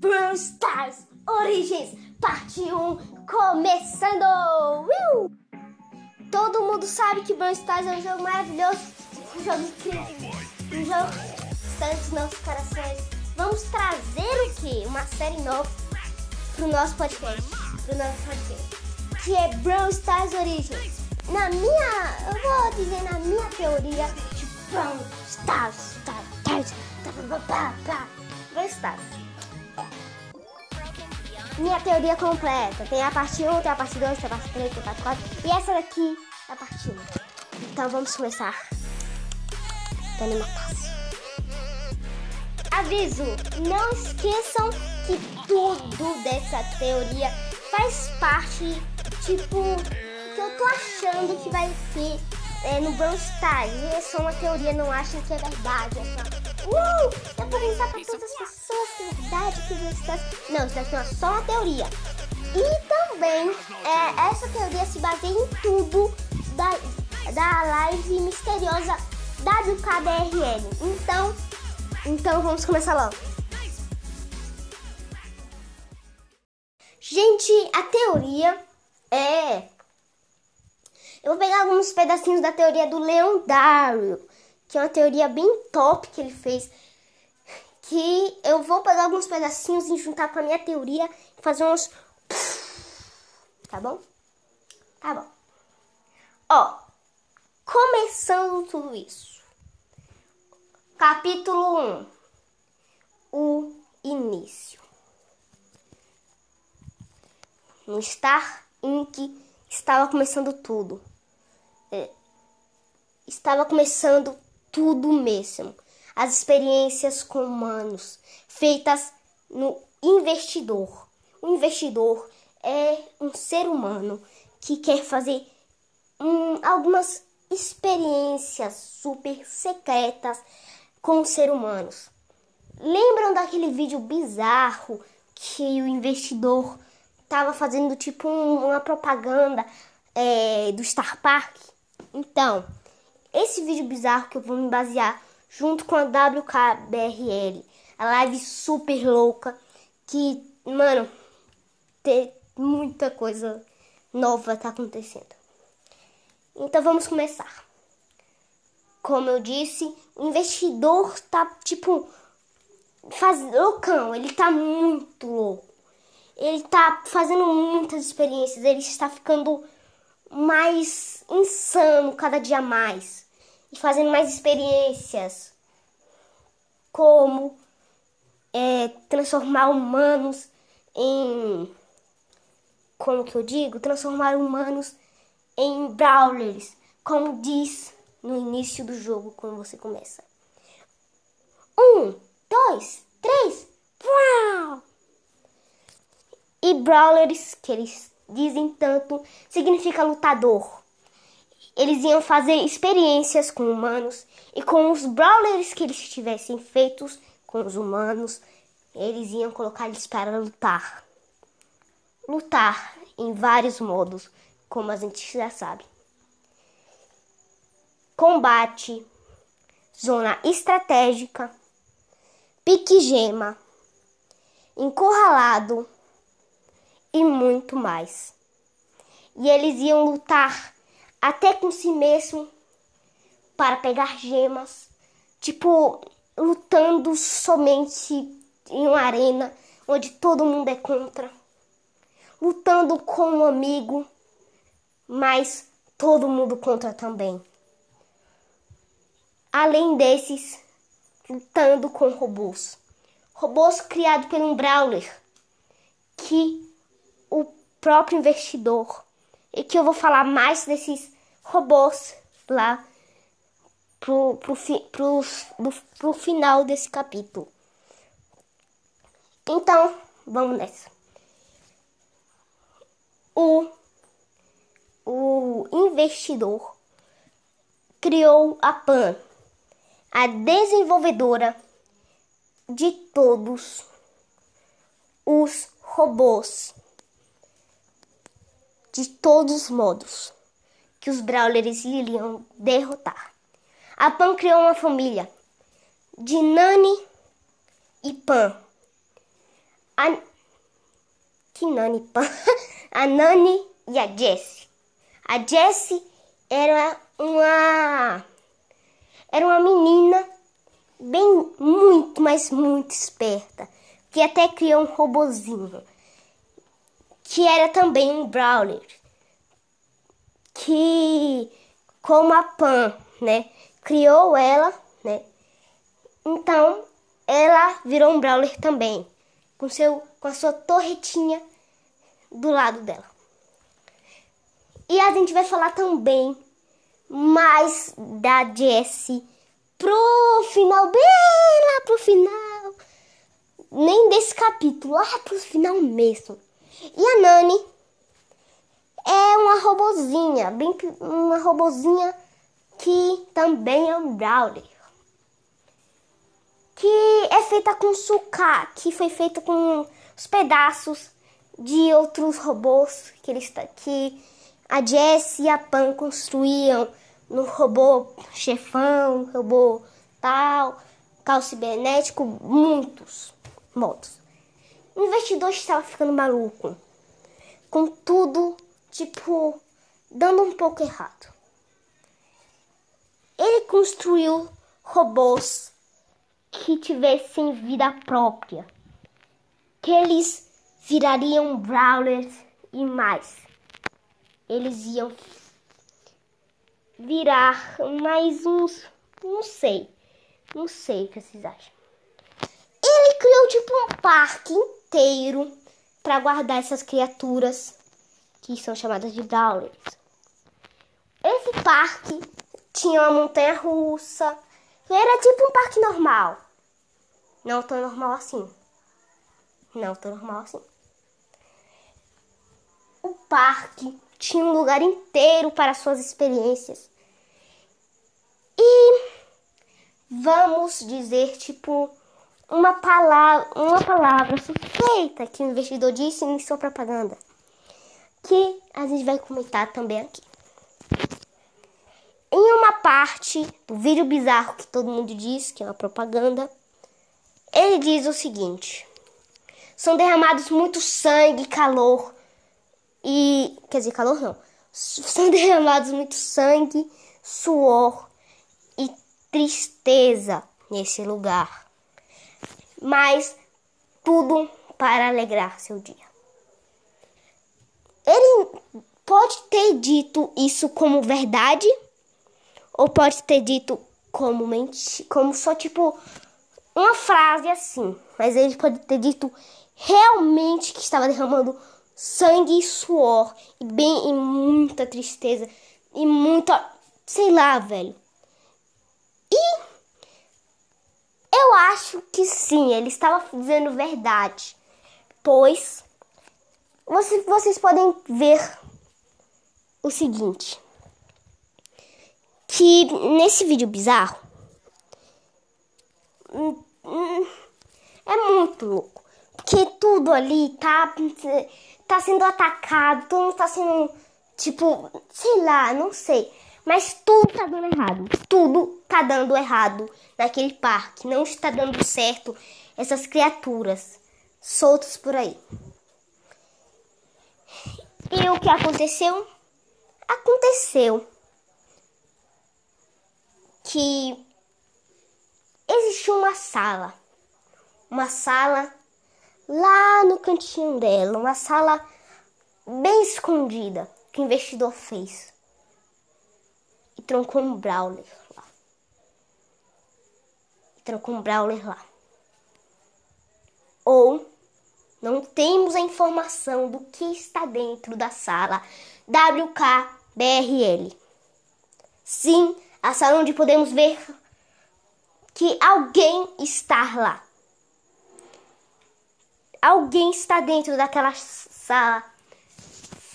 Brawl Stars Origins, parte 1, começando! Uh! Todo mundo sabe que Brawl Stars é um jogo maravilhoso, um jogo incrível, um jogo distante nossos corações. Vamos trazer o quê? Uma série nova pro nosso podcast, pro nosso podcast, que é Brawl Stars Origins. Na minha, eu vou dizer na minha teoria de Brawl Stars, Stars, Stars, Brawl Stars. Minha teoria completa. Tem a parte 1, tem a parte 2, tem a parte 3, tem a parte 4. E essa daqui é a parte 1. Então vamos começar. Dani Matassi. Aviso, não esqueçam que tudo dessa teoria faz parte, tipo, que eu tô achando que vai ser é, no Brawl Stars. E é só uma teoria, não achem que é verdade. É só, uh, eu vou avisar pra todas as pessoas que é verdade, que o Brawl Stars... Não, isso daqui é só uma teoria. E também, é, essa teoria se baseia em tudo da, da live misteriosa WKBRL. Então, então vamos começar logo. Gente, a teoria é. Eu vou pegar alguns pedacinhos da teoria do Leondário, que é uma teoria bem top que ele fez. Que eu vou pegar alguns pedacinhos e juntar com a minha teoria e fazer uns. Tá bom? Tá bom. Ó, começando tudo isso. Capítulo 1 O início. No Star Inc. estava começando tudo. É, estava começando tudo mesmo. As experiências com humanos feitas no investidor. O investidor é um ser humano que quer fazer hum, algumas experiências super secretas com seres humanos. Lembram daquele vídeo bizarro que o investidor estava fazendo tipo um, uma propaganda é, do Star Park? Então, esse vídeo bizarro que eu vou me basear junto com a WKBRL, a live super louca que, mano, tem muita coisa nova tá acontecendo. Então vamos começar. Como eu disse, o investidor tá tipo faz loucão, ele tá muito louco. Ele tá fazendo muitas experiências, ele está ficando mais insano cada dia mais e fazendo mais experiências como é, transformar humanos em como que eu digo? Transformar humanos em brawlers, como diz no início do jogo quando você começa. Um, dois, três, brawl! E brawlers, que eles dizem tanto, significa lutador. Eles iam fazer experiências com humanos e com os brawlers que eles tivessem feitos com os humanos, eles iam colocar eles para lutar. Lutar em vários modos, como a gente já sabe. Combate, zona estratégica, pique gema, encurralado e muito mais. E eles iam lutar até com si mesmo para pegar gemas, tipo lutando somente em uma arena onde todo mundo é contra, lutando com um amigo, mas todo mundo contra também. Além desses, lutando com robôs. Robôs criados por um Brawler, que próprio investidor, e que eu vou falar mais desses robôs lá pro, pro, pro, pro, pro final desse capítulo. Então, vamos nessa. O, o investidor criou a PAN, a desenvolvedora de todos os robôs, de todos os modos que os Brawlers iriam derrotar. A Pan criou uma família de Nani e Pan. A que Nani? a Nani e a Jessie. A Jessie era uma era uma menina bem muito, mas muito esperta, que até criou um robozinho, que era também um Brawler, que como a Pan, né, criou ela, né? Então, ela virou um Brawler também, com seu com a sua torretinha do lado dela. E a gente vai falar também mais da Jessie pro final, bem lá pro final. Nem desse capítulo, lá pro final mesmo. E a Nani é uma robozinha, bem uma robozinha que também é um Brawler. Que é feita com sucá, que foi feita com os pedaços de outros robôs que eles que a Jess e a Pan construíam no robô chefão, robô tal, carro cibernético, muitos modos. O investidor estava ficando maluco, com tudo, tipo, dando um pouco errado. Ele construiu robôs que tivessem vida própria, que eles virariam brawlers e mais eles iam virar mais uns. Não sei. Não sei o que vocês acham. Ele criou tipo um parque inteiro para guardar essas criaturas que são chamadas de Brawlers. Esse parque tinha uma montanha russa. Era tipo um parque normal. Não tão normal assim. Não tão normal assim. O parque tinha um lugar inteiro para suas experiências. E vamos dizer, tipo, uma palavra, uma palavra suspeita que o investidor disse em sua propaganda, que a gente vai comentar também aqui. Em uma parte do vídeo bizarro que todo mundo diz que é uma propaganda, ele diz o seguinte: são derramados muito sangue calor e, quer dizer, calor não. São derramados muito sangue, suor e tristeza nesse lugar. Mas tudo para alegrar seu dia. Ele pode ter dito isso como verdade ou pode ter dito como mente, como só tipo uma frase assim, mas ele pode ter dito realmente que estava derramando sangue e suor e bem e muita tristeza e muita, sei lá, velho. E eu acho que sim, ele estava dizendo verdade, pois você, vocês podem ver o seguinte, que nesse vídeo bizarro hum, hum, é muito louco, porque tudo ali tá tá sendo atacado, todo mundo tá sendo, tipo, sei lá, não sei. Mas tudo tá dando errado. Tudo tá dando errado naquele parque. Não está dando certo essas criaturas soltas por aí. E o que aconteceu? Aconteceu que existiu uma sala. Uma sala lá no cantinho dela, uma sala bem escondida que o investidor fez. Trancou um Brawler lá. Trancou um Brawler lá. Ou não temos a informação do que está dentro da sala WKBRL. Sim, a sala onde podemos ver que alguém está lá alguém está dentro daquela sala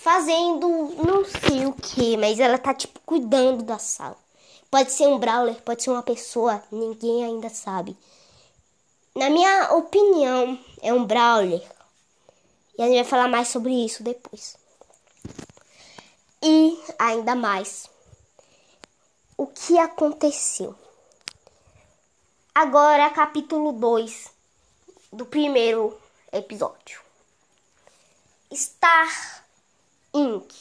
fazendo não sei o que, mas ela tá tipo cuidando da sala. Pode ser um brawler, pode ser uma pessoa, ninguém ainda sabe. Na minha opinião, é um brawler. E a gente vai falar mais sobre isso depois. E ainda mais, o que aconteceu? Agora, capítulo 2 do primeiro episódio. Star Inc.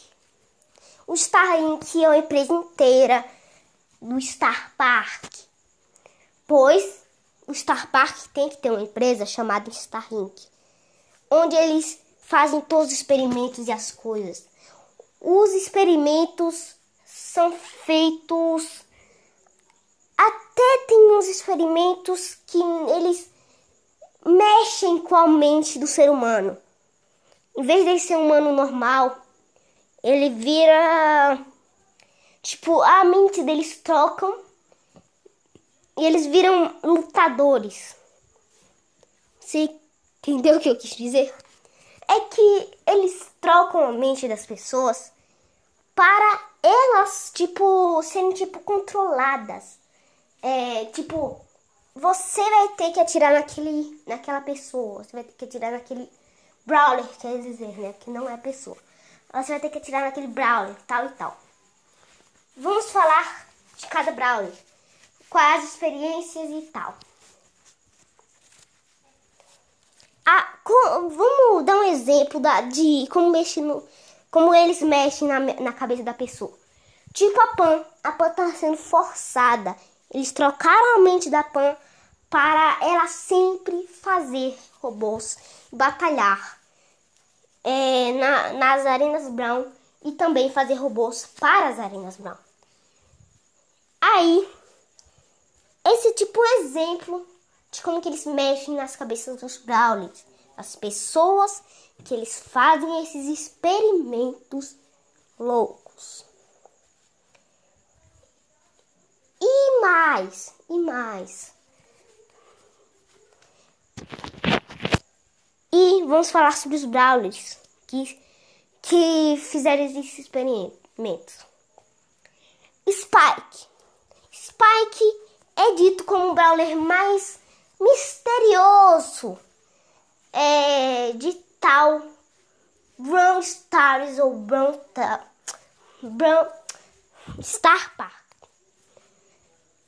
O Star Inc. é uma empresa inteira do Star Park, pois o Star Park tem que ter uma empresa chamada Star Inc., onde eles fazem todos os experimentos e as coisas. Os experimentos são feitos até tem uns experimentos que eles mexem com a mente do ser humano. Em vez de ser um humano normal, ele vira. Tipo, a mente deles trocam e eles viram lutadores. Você entendeu o que eu quis dizer? É que eles trocam a mente das pessoas para elas, tipo, serem, tipo, controladas. É, tipo, você vai ter que atirar naquele, naquela pessoa. Você vai ter que atirar naquele brawler, quer dizer, né? Que não é pessoa. Você vai ter que atirar naquele brawler, tal e tal. Vamos falar de cada brawler. Quais experiências e tal. Ah, com, vamos dar um exemplo da, de como, mexe no, como eles mexem na, na cabeça da pessoa. Tipo a Pan. A Pan tá sendo forçada. Eles trocaram a mente da Pan para ela sempre fazer robôs, batalhar é, na, nas arenas Brown e também fazer robôs para as arenas Brown. Aí, esse tipo exemplo de como que eles mexem nas cabeças dos Brawlers, as pessoas que eles fazem esses experimentos loucos. E mais, e mais. E vamos falar sobre os Brawlers que, que fizeram esses experimentos. Spike. Spike é dito como o Brawler mais misterioso é, de tal Brown Stars ou Brown, Brown Star Park.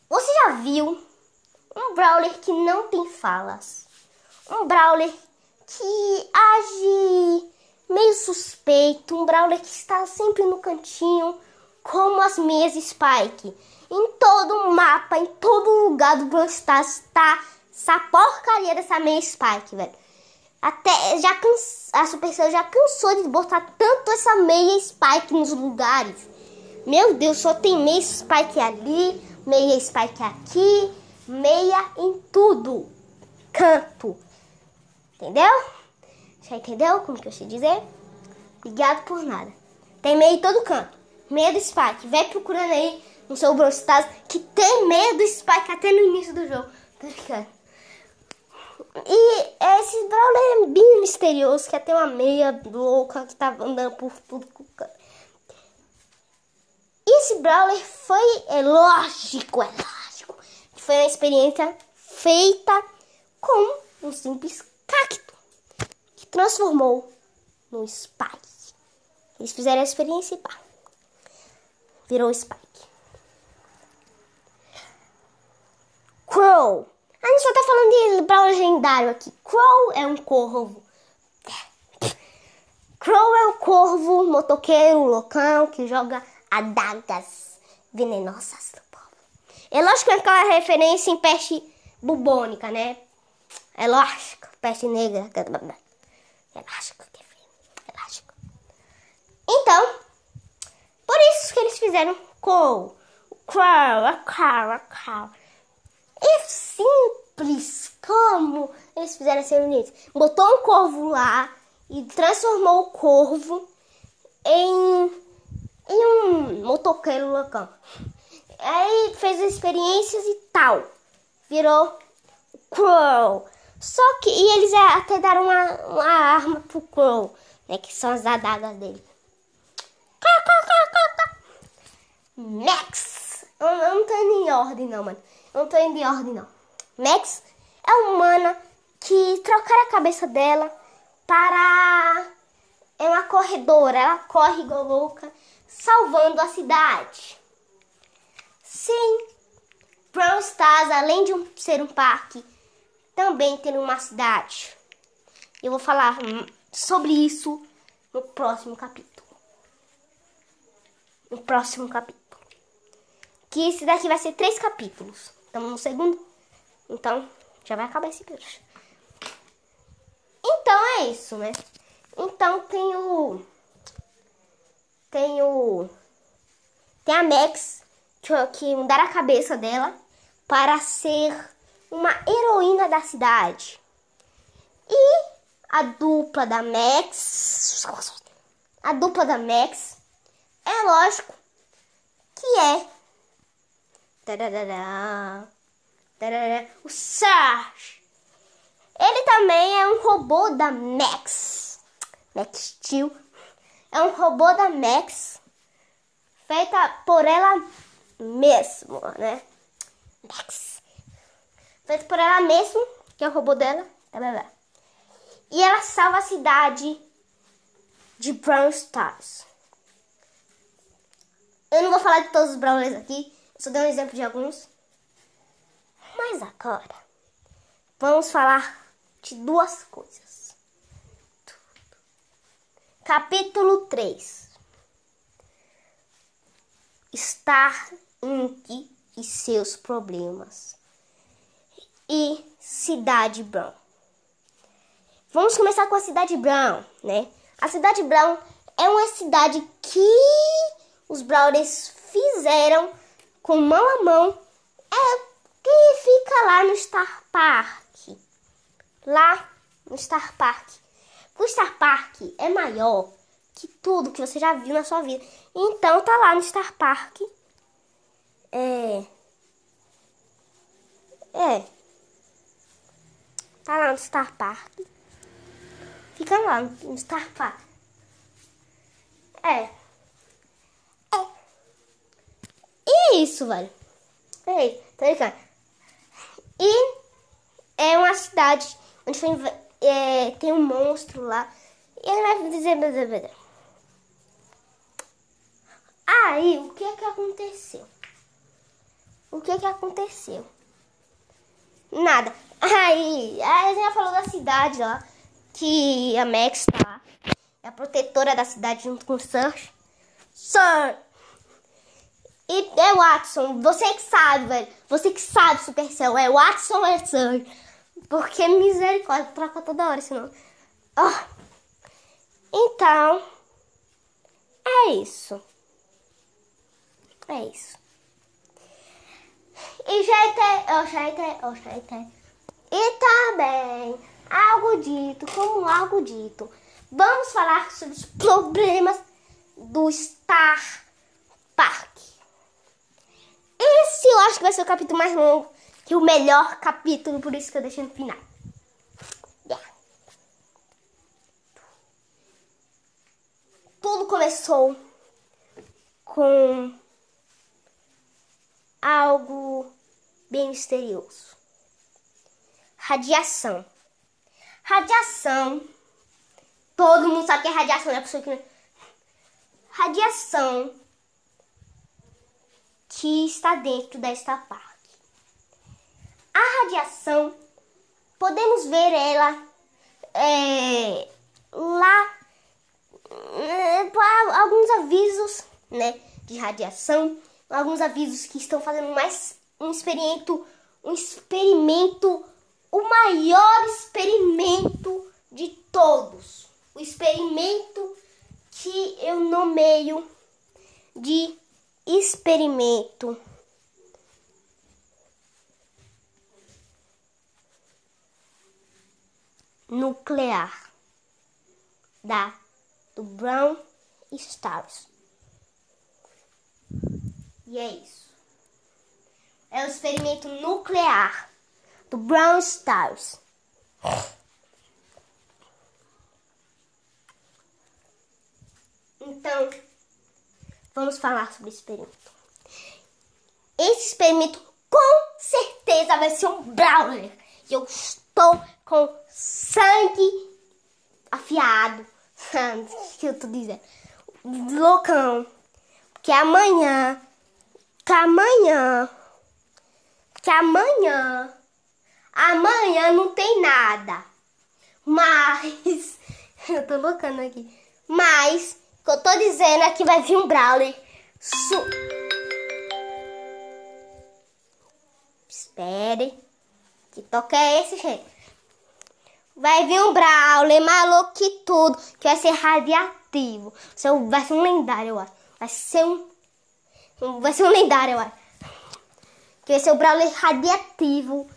Você já viu um Brawler que não tem falas? Um Brawler que age meio suspeito, um Brawler que está sempre no cantinho, como as meias Spike. Em todo o mapa, em todo lugar do Brawl Stars está essa porcaria dessa meia Spike, velho. Até já cansa, a Supercell já cansou de botar tanto essa meia Spike nos lugares. Meu Deus, só tem meia Spike ali, meia Spike aqui, meia em tudo. Canto. Entendeu? Já entendeu como que eu sei dizer? Obrigado por nada. Tem meia em todo canto. Meia do Spike. Vai procurando aí no seu Brawl que tem meia do Spike até no início do jogo. Tá ligado? E esse Brawler é bem misterioso, que até uma meia louca que tava andando por tudo. Esse Brawler foi, é lógico, é lógico, foi uma experiência feita com um simples que transformou no Spike. Eles fizeram a experiência e pá, virou Spike. Crow. A gente só tá falando de Brawl legendário aqui. Crow é um corvo. Crow é um corvo motoqueiro loucão que joga adagas venenosas do povo. É lógico que é aquela referência em peste bubônica, né? É lógico, peste negra. É lógico que é lógico. Então, por isso que eles fizeram Crow. Crow, a Crow, a Crow. É simples como eles fizeram ser bonitos. Botou um corvo lá e transformou o corvo em, em um motoqueiro loucão. Aí fez experiências e tal. Virou Crow. Só que e eles até deram uma, uma arma pro Crow, né? Que são as adagas dele. Max! Eu, eu não tô indo em ordem não, mano. Eu não tô indo em ordem não. Max é uma humana que trocaram a cabeça dela para é uma corredora. Ela corre igual louca, salvando a cidade. Sim, Brawl Stars, além de um, ser um parque, também tem uma cidade. Eu vou falar hum, sobre isso no próximo capítulo. No próximo capítulo. Que esse daqui vai ser três capítulos. Estamos no segundo. Então, já vai acabar esse vídeo. Então é isso, né? Então tem o. Tem o. Tem a Max, que, que mudaram a cabeça dela para ser uma heroína da cidade. E a dupla da Max. A dupla da Max é lógico que é. O Sarge. Ele também é um robô da Max. Max Steel. É um robô da Max. Feita por ela mesma, né? Feito por ela mesma, que é o robô dela. E ela salva a cidade de Brown Stars. Eu não vou falar de todos os Brawlers aqui, só dei um exemplo de alguns. Mas agora, vamos falar de duas coisas. Capítulo 3 Star Inc. e seus problemas. E Cidade Brown. Vamos começar com a Cidade Brown, né? A Cidade Brown é uma cidade que os Brawlers fizeram com mão a mão. É que fica lá no Star Park. Lá no Star Park. O Star Park é maior que tudo que você já viu na sua vida. Então tá lá no Star Park. É. É. Tá lá no Star Park. Fica lá no Star Park. É. É. E isso, velho. Ei, tá ligado? E é uma cidade onde foi, é, tem um monstro lá. E ele vai dizer. Aí, o que é que aconteceu? O que é que aconteceu? Nada. Aí, a já falou da cidade lá, que a Max tá lá. É a protetora da cidade junto com o Surge. Sir! E é Watson, você que sabe, velho. Você que sabe, Supercell. É Watson ou é Surge? Porque misericórdia, troca toda hora, senão. Oh. Então, é isso. É isso. E jeito, oh, jeito, oh, jeito. E também, algo dito, como algo dito, vamos falar sobre os problemas do Star Park. Esse eu acho que vai ser o capítulo mais longo, que o melhor capítulo, por isso que eu deixei no final. Tudo começou com algo bem misterioso. Radiação. Radiação. Todo mundo sabe que é radiação, né? Pessoa que... Radiação que está dentro desta parte. A radiação, podemos ver ela é, lá, é, alguns avisos né, de radiação alguns avisos que estão fazendo mais um experimento, um experimento, o maior experimento de todos. O experimento que eu nomeio de experimento nuclear da do Brown Stars. E é isso. É o experimento nuclear do Brown Stars. Então, vamos falar sobre o experimento. Esse experimento com certeza vai ser um Brawler. E eu estou com sangue afiado. O que eu tô dizendo? Loucão. Que amanhã que amanhã, que amanhã, amanhã não tem nada. Mas. Eu tô loucando aqui. Mas, o que eu tô dizendo é que vai vir um Brawler. Su... Espere. Que toque é esse, gente? Vai vir um Brawler maluco que tudo. Que vai ser radiativo. Vai ser um lendário, eu acho. Vai ser um. Vai ser um lendário, eu acho. Que vai ser o Brawler radiativo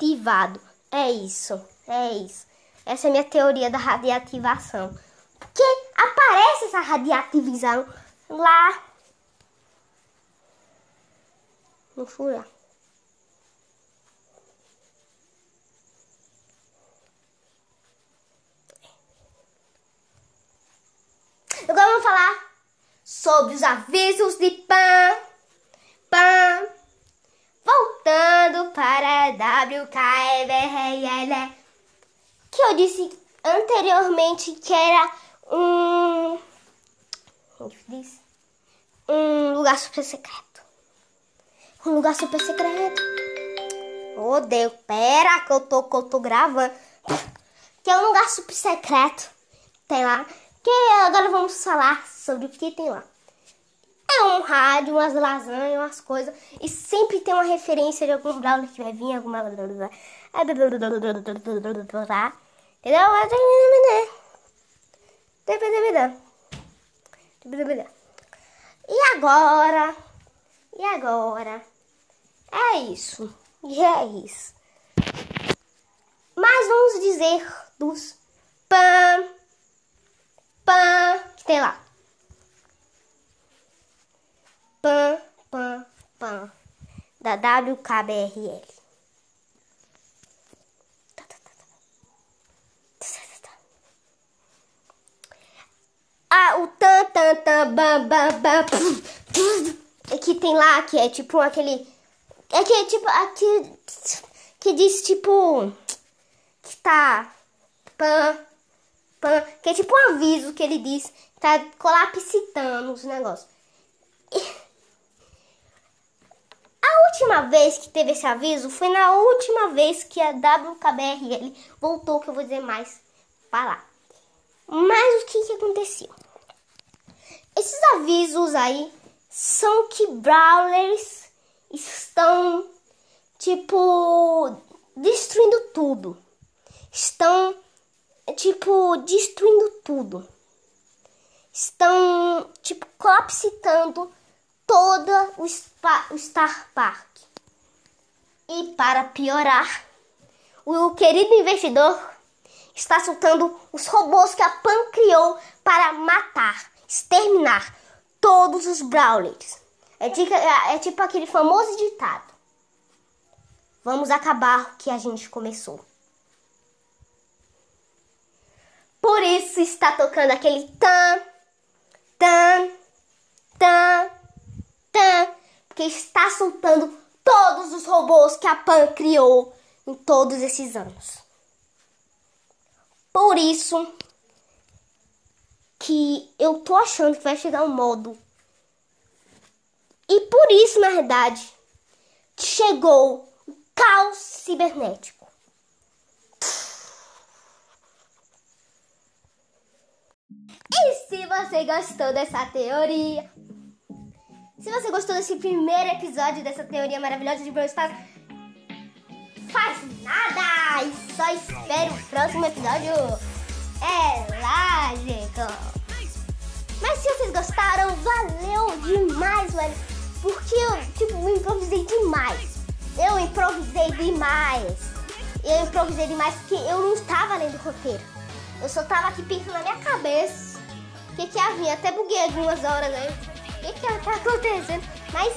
ativado. É isso. É isso. Essa é a minha teoria da radiativação. Porque aparece essa radiativização lá no furacão. Agora vamos falar sobre os avisos de PAN. PAN. Voltando para WKBRL. Que eu disse anteriormente que era um. Como disse? Um lugar super secreto. Um lugar super secreto. Oh Deus, pera que eu tô, que eu tô gravando. Que é um lugar super secreto. Tem lá. Que agora vamos falar sobre o que tem lá. É um rádio, umas lasanhas, umas coisas. E sempre tem uma referência de algum brownie que vai vir, alguma. Entendeu? E agora? E agora? É isso. E é isso. Mas vamos dizer dos pan pan que tem lá. Pan, pan, pan. Da WKBRL. Ah, o tan, tan, tan, bam, bam, bam. Que tem lá, que é tipo aquele. É que é tipo. Aqui. Que diz tipo. Que tá. Pan, pan. Que é tipo um aviso que ele diz. Tá colapsitando os negócios. A última vez que teve esse aviso foi na última vez que a WKBRL voltou, que eu vou dizer mais para lá. Mas o que, que aconteceu? Esses avisos aí são que brawlers estão, tipo, destruindo tudo. Estão, tipo, destruindo tudo. Estão, tipo, colapsitando todo o, spa, o Star Park. E para piorar, o querido investidor está soltando os robôs que a Pan criou para matar, exterminar todos os Brawlers. É tipo, é tipo aquele famoso ditado: Vamos acabar o que a gente começou. Por isso está tocando aquele tan, tan, tan, Tan, porque está soltando todos os robôs que a Pan criou em todos esses anos. Por isso que eu tô achando que vai chegar um modo. E por isso, na verdade, chegou o caos cibernético. E se você gostou dessa teoria, se você gostou desse primeiro episódio dessa teoria maravilhosa de Brawl Stars, faz nada e só espere o próximo episódio. É lógico. Mas se vocês gostaram, valeu demais, velho. Porque eu, tipo, improvisei demais. Eu improvisei demais. Eu improvisei demais porque eu não estava lendo roteiro. Eu só estava aqui pensando na minha cabeça. O que, que vir? Até buguei algumas horas aí o que está acontecendo. Mas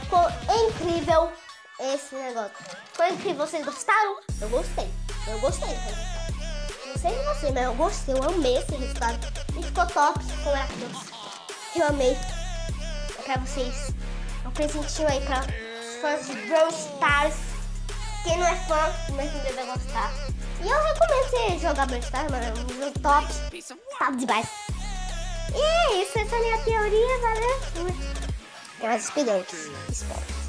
ficou incrível esse negócio. Ficou incrível. Vocês gostaram? Eu gostei. Eu gostei. Não sei se você, mas eu gostei. Eu amei esse resultado. E ficou top. Ficou maravilhoso. Eu amei. É pra vocês. Um presentinho aí pra os fãs de Brawl Stars. Quem não é fã, mas ainda vai gostar. E eu recomendo você jogar Brawl Stars, mano. É um jogo top. Top demais. E é isso, essa é a minha teoria, valeu? É mais experientes, espero.